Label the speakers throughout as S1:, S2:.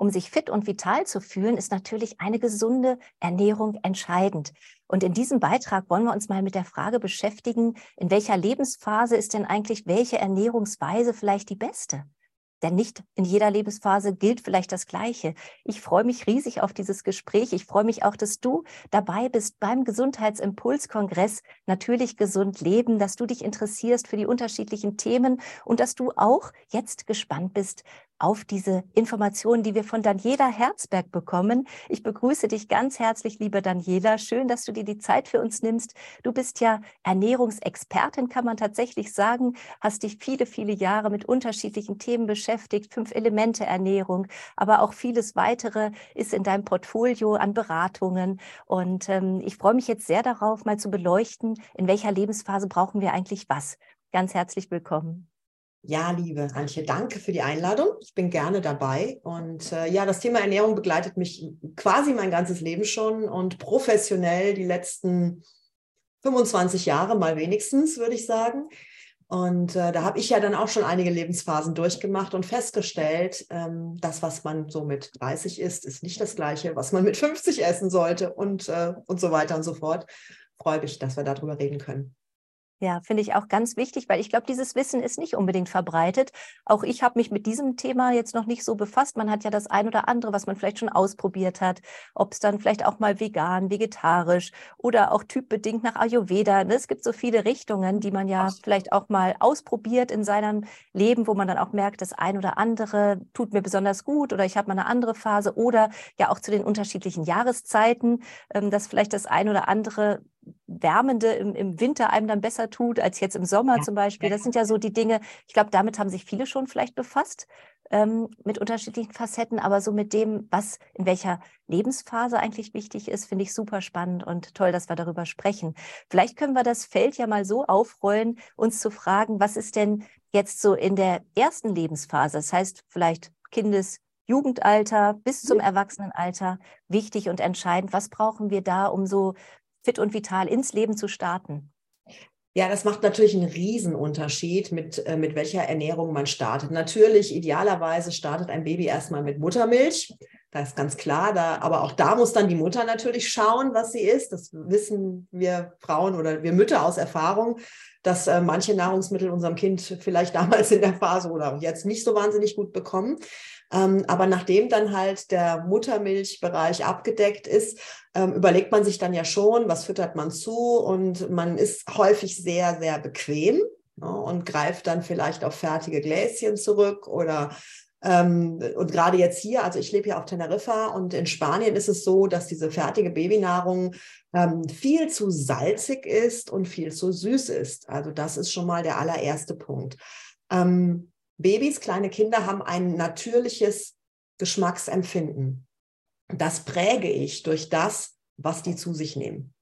S1: um sich fit und vital zu fühlen, ist natürlich eine gesunde Ernährung entscheidend. Und in diesem Beitrag wollen wir uns mal mit der Frage beschäftigen, in welcher Lebensphase ist denn eigentlich welche Ernährungsweise vielleicht die beste? Denn nicht in jeder Lebensphase gilt vielleicht das Gleiche. Ich freue mich riesig auf dieses Gespräch. Ich freue mich auch, dass du dabei bist beim Gesundheitsimpulskongress Natürlich gesund leben, dass du dich interessierst für die unterschiedlichen Themen und dass du auch jetzt gespannt bist, auf diese Informationen, die wir von Daniela Herzberg bekommen. Ich begrüße dich ganz herzlich, liebe Daniela. Schön, dass du dir die Zeit für uns nimmst. Du bist ja Ernährungsexpertin, kann man tatsächlich sagen, hast dich viele, viele Jahre mit unterschiedlichen Themen beschäftigt, fünf Elemente Ernährung, aber auch vieles weitere ist in deinem Portfolio an Beratungen. Und ähm, ich freue mich jetzt sehr darauf, mal zu beleuchten, in welcher Lebensphase brauchen wir eigentlich was. Ganz herzlich willkommen.
S2: Ja, liebe Antje, danke für die Einladung. Ich bin gerne dabei. Und äh, ja, das Thema Ernährung begleitet mich quasi mein ganzes Leben schon und professionell die letzten 25 Jahre mal wenigstens, würde ich sagen. Und äh, da habe ich ja dann auch schon einige Lebensphasen durchgemacht und festgestellt, ähm, das, was man so mit 30 isst, ist nicht das gleiche, was man mit 50 essen sollte und, äh, und so weiter und so fort. Freue mich, dass wir darüber reden können.
S1: Ja, finde ich auch ganz wichtig, weil ich glaube, dieses Wissen ist nicht unbedingt verbreitet. Auch ich habe mich mit diesem Thema jetzt noch nicht so befasst. Man hat ja das ein oder andere, was man vielleicht schon ausprobiert hat, ob es dann vielleicht auch mal vegan, vegetarisch oder auch typbedingt nach Ayurveda. Ne? Es gibt so viele Richtungen, die man ja Ach. vielleicht auch mal ausprobiert in seinem Leben, wo man dann auch merkt, das ein oder andere tut mir besonders gut oder ich habe mal eine andere Phase oder ja auch zu den unterschiedlichen Jahreszeiten, ähm, dass vielleicht das ein oder andere Wärmende im, im Winter einem dann besser tut als jetzt im Sommer ja. zum Beispiel. Das sind ja so die Dinge, ich glaube, damit haben sich viele schon vielleicht befasst, ähm, mit unterschiedlichen Facetten, aber so mit dem, was in welcher Lebensphase eigentlich wichtig ist, finde ich super spannend und toll, dass wir darüber sprechen. Vielleicht können wir das Feld ja mal so aufrollen, uns zu fragen, was ist denn jetzt so in der ersten Lebensphase, das heißt vielleicht Kindes, Jugendalter bis zum mhm. Erwachsenenalter wichtig und entscheidend. Was brauchen wir da, um so fit und vital ins Leben zu starten?
S2: Ja, das macht natürlich einen Riesenunterschied, mit, äh, mit welcher Ernährung man startet. Natürlich, idealerweise startet ein Baby erstmal mit Muttermilch. Das ist ganz klar. Da, aber auch da muss dann die Mutter natürlich schauen, was sie isst. Das wissen wir Frauen oder wir Mütter aus Erfahrung, dass äh, manche Nahrungsmittel unserem Kind vielleicht damals in der Phase oder jetzt nicht so wahnsinnig gut bekommen. Ähm, aber nachdem dann halt der Muttermilchbereich abgedeckt ist, ähm, überlegt man sich dann ja schon, was füttert man zu und man ist häufig sehr, sehr bequem ne, und greift dann vielleicht auf fertige Gläschen zurück oder ähm, und gerade jetzt hier, also ich lebe ja auf Teneriffa und in Spanien ist es so, dass diese fertige Babynahrung viel zu salzig ist und viel zu süß ist. Also das ist schon mal der allererste Punkt. Ähm, Babys, kleine Kinder haben ein natürliches Geschmacksempfinden. Das präge ich durch das, was die zu sich nehmen.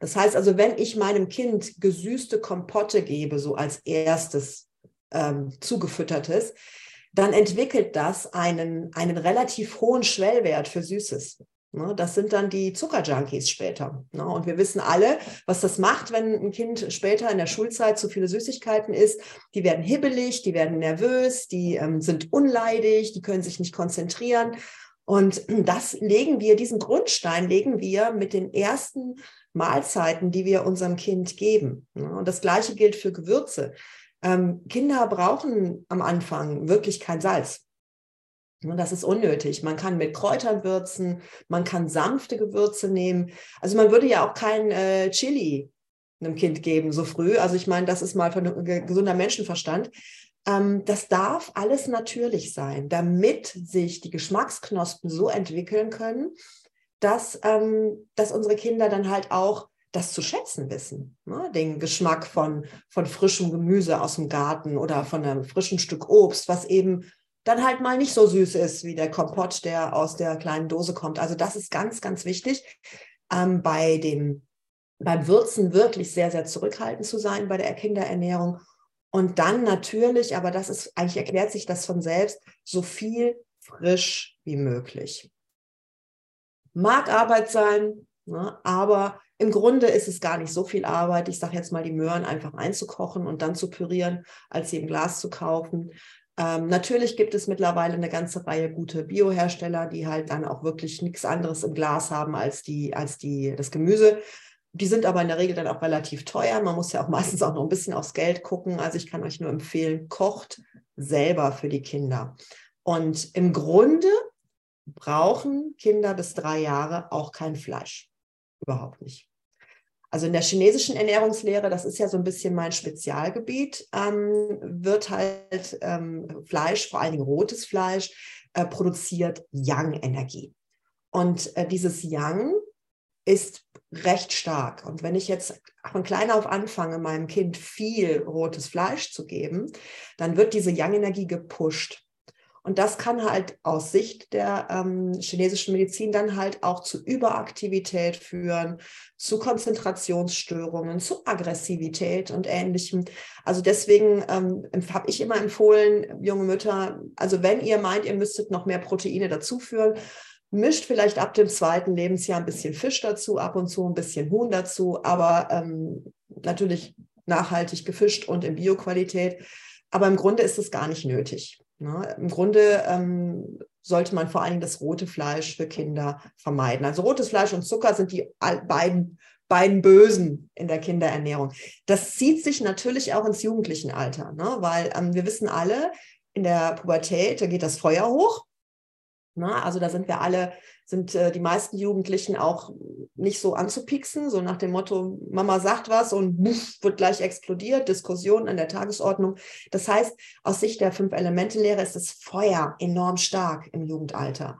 S2: Das heißt also, wenn ich meinem Kind gesüßte Kompotte gebe, so als erstes ähm, zugefüttertes, dann entwickelt das einen, einen relativ hohen Schwellwert für Süßes. Ne, das sind dann die Zuckerjunkies später. Ne, und wir wissen alle, was das macht, wenn ein Kind später in der Schulzeit zu viele Süßigkeiten isst. Die werden hibbelig, die werden nervös, die ähm, sind unleidig, die können sich nicht konzentrieren. Und das legen wir, diesen Grundstein legen wir mit den ersten Mahlzeiten, die wir unserem Kind geben. Ne, und das Gleiche gilt für Gewürze. Ähm, Kinder brauchen am Anfang wirklich kein Salz. Das ist unnötig. Man kann mit Kräutern würzen, man kann sanfte Gewürze nehmen. Also man würde ja auch kein äh, Chili einem Kind geben so früh. Also ich meine, das ist mal von gesunder Menschenverstand. Ähm, das darf alles natürlich sein, damit sich die Geschmacksknospen so entwickeln können, dass, ähm, dass unsere Kinder dann halt auch das zu schätzen wissen. Ne? Den Geschmack von, von frischem Gemüse aus dem Garten oder von einem frischen Stück Obst, was eben dann halt mal nicht so süß ist wie der Kompott, der aus der kleinen Dose kommt. Also das ist ganz, ganz wichtig. Ähm, bei dem, beim Würzen wirklich sehr, sehr zurückhaltend zu sein bei der Kinderernährung. Und dann natürlich, aber das ist, eigentlich erklärt sich das von selbst, so viel frisch wie möglich. Mag Arbeit sein, ne, aber im Grunde ist es gar nicht so viel Arbeit. Ich sage jetzt mal, die Möhren einfach einzukochen und dann zu pürieren, als sie im Glas zu kaufen. Ähm, natürlich gibt es mittlerweile eine ganze Reihe gute Biohersteller, die halt dann auch wirklich nichts anderes im Glas haben als, die, als die, das Gemüse. Die sind aber in der Regel dann auch relativ teuer. Man muss ja auch meistens auch noch ein bisschen aufs Geld gucken. Also ich kann euch nur empfehlen, kocht selber für die Kinder. Und im Grunde brauchen Kinder bis drei Jahre auch kein Fleisch. Überhaupt nicht. Also in der chinesischen Ernährungslehre, das ist ja so ein bisschen mein Spezialgebiet, ähm, wird halt ähm, Fleisch, vor allen Dingen rotes Fleisch, äh, produziert Yang-Energie. Und äh, dieses Yang ist recht stark. Und wenn ich jetzt von klein auf anfange, meinem Kind viel rotes Fleisch zu geben, dann wird diese Yang-Energie gepusht. Und das kann halt aus Sicht der ähm, chinesischen Medizin dann halt auch zu Überaktivität führen, zu Konzentrationsstörungen, zu Aggressivität und ähnlichem. Also deswegen ähm, habe ich immer empfohlen, junge Mütter, also wenn ihr meint, ihr müsstet noch mehr Proteine dazuführen, mischt vielleicht ab dem zweiten Lebensjahr ein bisschen Fisch dazu, ab und zu ein bisschen Huhn dazu, aber ähm, natürlich nachhaltig gefischt und in Bioqualität. Aber im Grunde ist es gar nicht nötig. Ne? Im Grunde ähm, sollte man vor allem das rote Fleisch für Kinder vermeiden. Also rotes Fleisch und Zucker sind die beiden, beiden Bösen in der Kinderernährung. Das zieht sich natürlich auch ins jugendlichen Alter, ne? weil ähm, wir wissen alle, in der Pubertät, da geht das Feuer hoch. Ne? Also da sind wir alle sind äh, die meisten Jugendlichen auch nicht so anzupixen, so nach dem Motto, Mama sagt was und buff, wird gleich explodiert, Diskussion an der Tagesordnung. Das heißt, aus Sicht der Fünf-Elemente-Lehre ist das Feuer enorm stark im Jugendalter.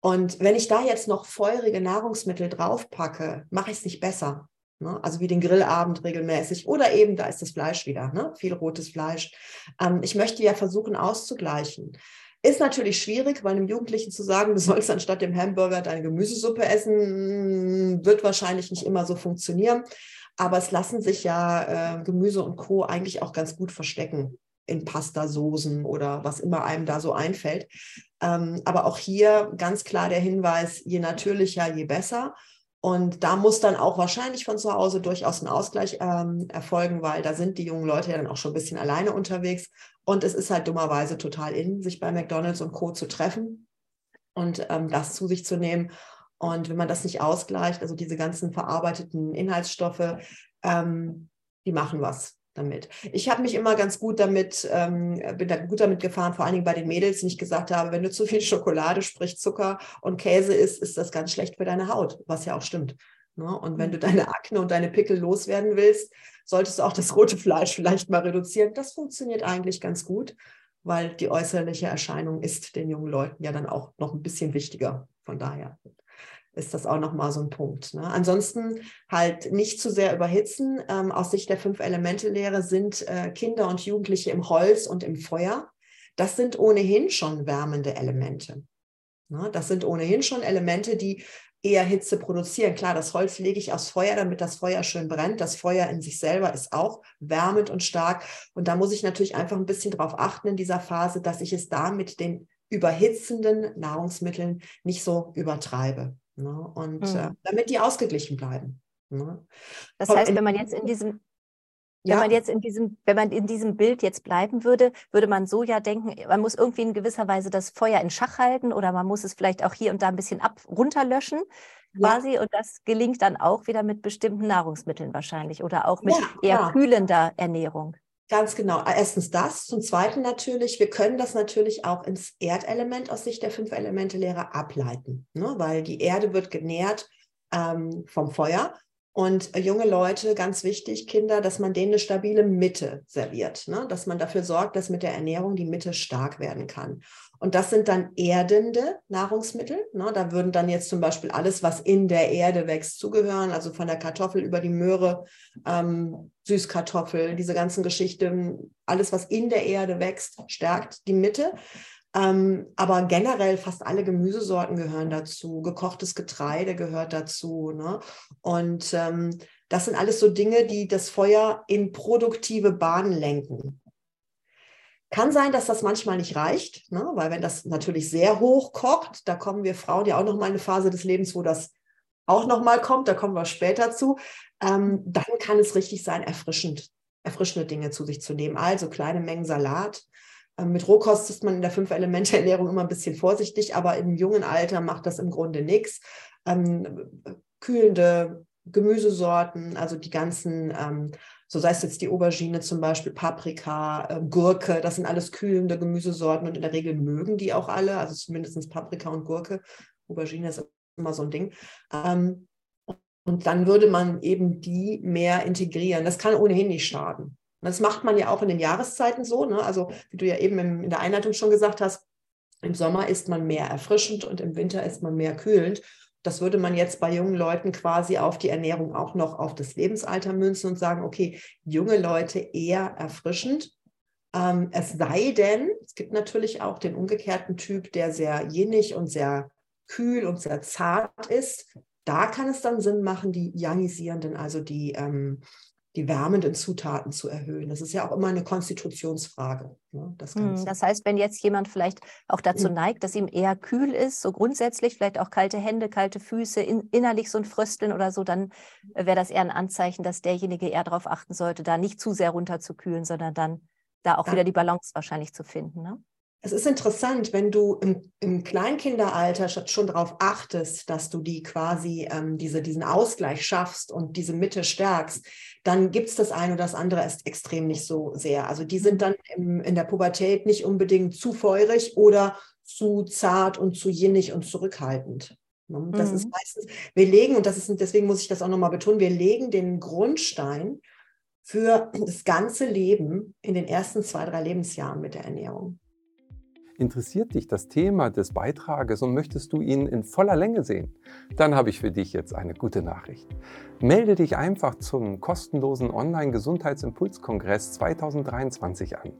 S2: Und wenn ich da jetzt noch feurige Nahrungsmittel draufpacke, mache ich es nicht besser. Ne? Also wie den Grillabend regelmäßig oder eben, da ist das Fleisch wieder, ne? viel rotes Fleisch. Ähm, ich möchte ja versuchen auszugleichen. Ist natürlich schwierig, weil einem Jugendlichen zu sagen, du sollst anstatt dem Hamburger deine Gemüsesuppe essen, wird wahrscheinlich nicht immer so funktionieren. Aber es lassen sich ja äh, Gemüse und Co. eigentlich auch ganz gut verstecken in Pastasoßen oder was immer einem da so einfällt. Ähm, aber auch hier ganz klar der Hinweis, je natürlicher, je besser. Und da muss dann auch wahrscheinlich von zu Hause durchaus ein Ausgleich ähm, erfolgen, weil da sind die jungen Leute ja dann auch schon ein bisschen alleine unterwegs. Und es ist halt dummerweise total in, sich bei McDonald's und Co. zu treffen und ähm, das zu sich zu nehmen. Und wenn man das nicht ausgleicht, also diese ganzen verarbeiteten Inhaltsstoffe, ähm, die machen was damit. Ich habe mich immer ganz gut damit, ähm, bin da gut damit gefahren, vor allen Dingen bei den Mädels, die ich gesagt habe, wenn du zu viel Schokolade, sprich Zucker und Käse isst, ist das ganz schlecht für deine Haut, was ja auch stimmt. Ne? Und wenn du mhm. deine Akne und deine Pickel loswerden willst, solltest du auch das rote Fleisch vielleicht mal reduzieren. Das funktioniert eigentlich ganz gut, weil die äußerliche Erscheinung ist den jungen Leuten ja dann auch noch ein bisschen wichtiger. Von daher ist das auch nochmal so ein Punkt. Ne? Ansonsten halt nicht zu sehr überhitzen. Ähm, aus Sicht der Fünf-Elemente-Lehre sind äh, Kinder und Jugendliche im Holz und im Feuer. Das sind ohnehin schon wärmende Elemente. Ne? Das sind ohnehin schon Elemente, die eher Hitze produzieren. Klar, das Holz lege ich aufs Feuer, damit das Feuer schön brennt. Das Feuer in sich selber ist auch wärmend und stark. Und da muss ich natürlich einfach ein bisschen darauf achten in dieser Phase, dass ich es da mit den überhitzenden Nahrungsmitteln nicht so übertreibe. Ne? Und mhm. äh, damit die ausgeglichen bleiben. Ne?
S1: Das heißt, wenn man jetzt in diesem wenn man jetzt in diesem, wenn man in diesem Bild jetzt bleiben würde, würde man so ja denken, man muss irgendwie in gewisser Weise das Feuer in Schach halten oder man muss es vielleicht auch hier und da ein bisschen ab runterlöschen quasi. Ja. Und das gelingt dann auch wieder mit bestimmten Nahrungsmitteln wahrscheinlich oder auch mit ja, eher ja. kühlender Ernährung.
S2: Ganz genau. Erstens das. Zum Zweiten natürlich, wir können das natürlich auch ins Erdelement aus Sicht der Fünf-Elemente-Lehre ableiten, ne? weil die Erde wird genährt ähm, vom Feuer. Und junge Leute, ganz wichtig, Kinder, dass man denen eine stabile Mitte serviert, ne? dass man dafür sorgt, dass mit der Ernährung die Mitte stark werden kann. Und das sind dann erdende Nahrungsmittel. Ne? Da würden dann jetzt zum Beispiel alles, was in der Erde wächst, zugehören, also von der Kartoffel über die Möhre, ähm, Süßkartoffel, diese ganzen Geschichten, alles, was in der Erde wächst, stärkt die Mitte. Ähm, aber generell fast alle Gemüsesorten gehören dazu. Gekochtes Getreide gehört dazu. Ne? Und ähm, das sind alles so Dinge, die das Feuer in produktive Bahnen lenken. Kann sein, dass das manchmal nicht reicht, ne? weil wenn das natürlich sehr hoch kocht, da kommen wir Frauen ja auch noch mal in eine Phase des Lebens, wo das auch noch mal kommt, da kommen wir später zu, ähm, dann kann es richtig sein, erfrischend, erfrischende Dinge zu sich zu nehmen. Also kleine Mengen Salat, Ähm, mit Rohkost ist man in der Fünf-Elemente-Ernährung immer ein bisschen vorsichtig, aber im jungen Alter macht das im Grunde nichts. Ähm, kühlende Gemüsesorten, also die ganzen, ähm, so sei es jetzt die Aubergine zum Beispiel, Paprika, äh, Gurke, das sind alles kühlende Gemüsesorten und in der Regel mögen die auch alle, also zumindest Paprika und Gurke. Aubergine ist immer so ein Ding. Ähm, und dann würde man eben die mehr integrieren. Das kann ohnehin nicht schaden. Das macht man ja auch in den Jahreszeiten so. Ne? Also wie du ja eben in der Einleitung schon gesagt hast, im Sommer ist man mehr erfrischend und im Winter ist man mehr kühlend. Das würde man jetzt bei jungen Leuten quasi auf die Ernährung auch noch auf das Lebensalter münzen und sagen, okay, junge Leute eher erfrischend. Ähm, es sei denn, es gibt natürlich auch den umgekehrten Typ, der sehr jinnig und sehr kühl und sehr zart ist. Da kann es dann Sinn machen, die ionisierenden, also die ähm, die wärmenden Zutaten zu erhöhen. Das ist ja auch immer eine Konstitutionsfrage. Ne,
S1: das, hm, das, heißt, wenn jetzt jemand vielleicht auch dazu neigt, dass ihm eher kühl ist, so grundsätzlich, vielleicht auch kalte Hände, kalte Füße, in, innerlich so ein Frösteln oder so, dann wäre das eher ein Anzeichen, dass derjenige eher darauf achten sollte, da nicht zu sehr runterzukühlen, sondern dann da auch ja. wieder die Balance wahrscheinlich zu finden. Ne?
S2: Es ist interessant, wenn du im, im Kleinkinderalter schon darauf achtest, dass du die quasi ähm, diese, diesen Ausgleich schaffst und diese Mitte stärkst, dann gibt es das eine oder das andere erst extrem nicht so sehr. Also die sind dann im, in der Pubertät nicht unbedingt zu feurig oder zu zart und zu jinnig und zurückhaltend. Ne? Das mhm. ist meistens, wir legen, und das ist, deswegen muss ich das auch nochmal betonen, wir legen den Grundstein für das ganze Leben in den ersten zwei, drei Lebensjahren mit der Ernährung.
S3: Interessiert dich das Thema des Beitrages und möchtest du ihn in voller Länge sehen? Dann habe ich für dich jetzt eine gute Nachricht. Melde dich einfach zum kostenlosen Online-Gesundheitsimpulskongress 2023 an.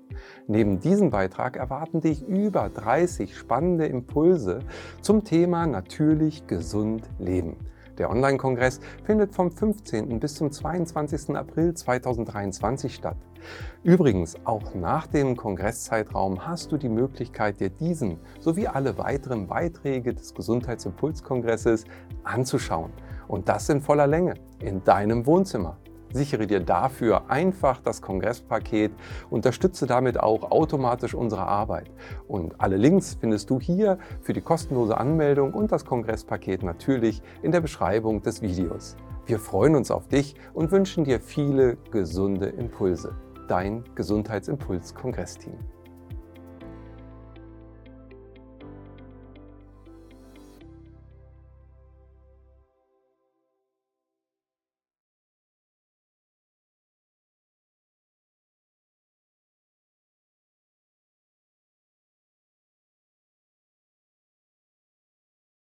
S3: Neben diesem Beitrag erwarten dich über 30 spannende Impulse zum Thema natürlich gesund leben. Der Online-Kongress findet vom 15. bis zum 22. April 2023 statt. Übrigens, auch nach dem Kongresszeitraum hast du die Möglichkeit, dir diesen sowie alle weiteren Beiträge des Gesundheitsimpulskongresses anzuschauen. Und das in voller Länge, in deinem Wohnzimmer. Sichere dir dafür einfach das Kongresspaket, unterstütze damit auch automatisch unsere Arbeit. Und alle Links findest du hier für die kostenlose Anmeldung und das Kongresspaket natürlich in der Beschreibung des Videos. Wir freuen uns auf dich und wünschen dir viele gesunde Impulse. Dein Gesundheitsimpuls-Kongressteam.